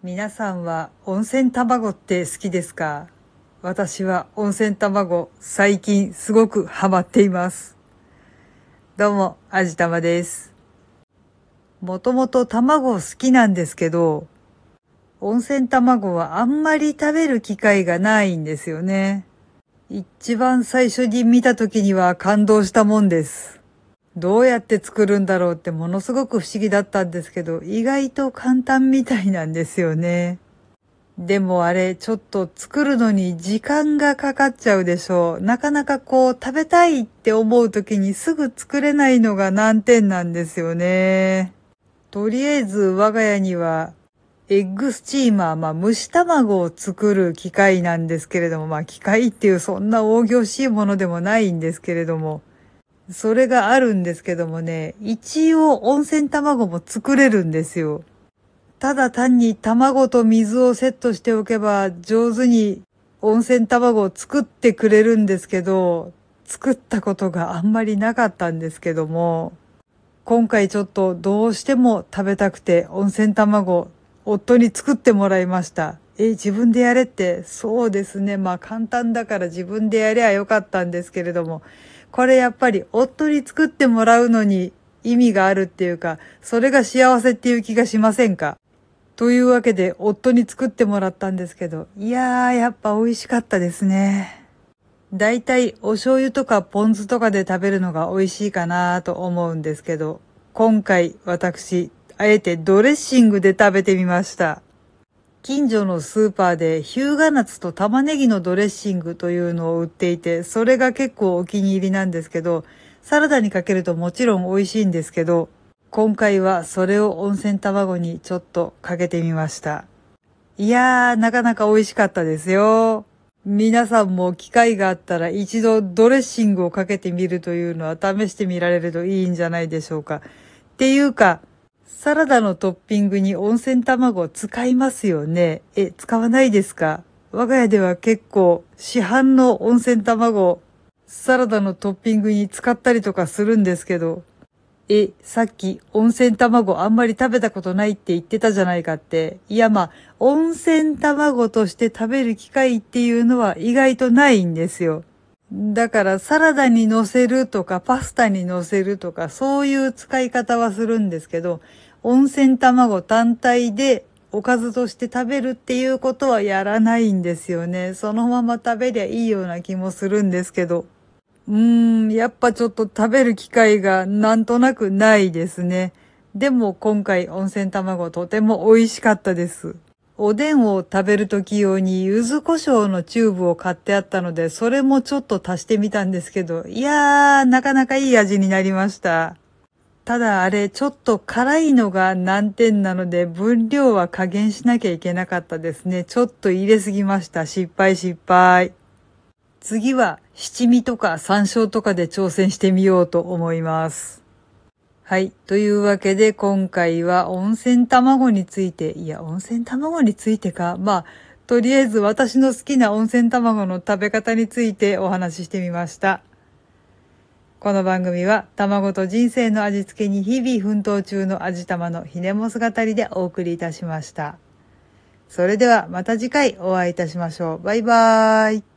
皆さんは温泉卵って好きですか？私は温泉卵最近すごくハマっています。どうも、あじたまです。もともと卵好きなんですけど、温泉卵はあんまり食べる機会がないんですよね。一番最初に見た時には感動したもんです。どうやって作るんだろうってものすごく不思議だったんですけど、意外と簡単みたいなんですよね。でもあれ、ちょっと作るのに時間がかかっちゃうでしょう。なかなかこう食べたいって思う時にすぐ作れないのが難点なんですよね。とりあえず我が家にはエッグスチーマー、まあ蒸し卵を作る機械なんですけれども、まあ機械っていうそんな大行しいものでもないんですけれども、それがあるんですけどもね、一応温泉卵も作れるんですよ。ただ単に卵と水をセットしておけば上手に温泉卵を作ってくれるんですけど、作ったことがあんまりなかったんですけども、今回ちょっとどうしても食べたくて温泉卵、夫に作ってもらいました。え、自分でやれって、そうですね。まあ簡単だから自分でやりゃよかったんですけれども、これやっぱり夫に作ってもらうのに意味があるっていうか、それが幸せっていう気がしませんか？というわけで夫に作ってもらったんですけど、いやーやっぱ美味しかったですね。だいたいお醤油とかポン酢とかで食べるのが美味しいかなと思うんですけど、今回私、あえてドレッシングで食べてみました。近所のスーパーでヒューガナツと玉ねぎのドレッシングというのを売っていて、それが結構お気に入りなんですけど、サラダにかけるともちろん美味しいんですけど、今回はそれを温泉卵にちょっとかけてみました。いやー、なかなか美味しかったですよ。皆さんも機会があったら一度ドレッシングをかけてみるというのは試してみられるといいんじゃないでしょうか。っていうか、サラダのトッピングに温泉卵使いますよね。え、使わないですか？我が家では結構市販の温泉卵、サラダのトッピングに使ったりとかするんですけど、え、さっき温泉卵あんまり食べたことないって言ってたじゃないかって。いやまあ、温泉卵として食べる機会っていうのは意外とないんですよ。だからサラダに乗せるとかパスタに乗せるとかそういう使い方はするんですけど、温泉卵単体でおかずとして食べるっていうことはやらないんですよね。そのまま食べりゃいいような気もするんですけど。うーん、やっぱちょっと食べる機会がなんとなくないですね。でも今回温泉卵とても美味しかったです。おでんを食べる時用に柚子胡椒のチューブを買ってあったので、それもちょっと足してみたんですけど、いやー、なかなかいい味になりました。ただあれ、ちょっと辛いのが難点なので、分量は加減しなきゃいけなかったですね。ちょっと入れすぎました。失敗失敗。次は七味とか山椒とかで挑戦してみようと思います。はい。というわけで今回は温泉卵について、いや、温泉卵についてか。まあ、とりあえず私の好きな温泉卵の食べ方についてお話ししてみました。この番組は卵と人生の味付けに日々奮闘中の味玉のひねもす語りでお送りいたしました。それではまた次回お会いいたしましょう。バイバーイ。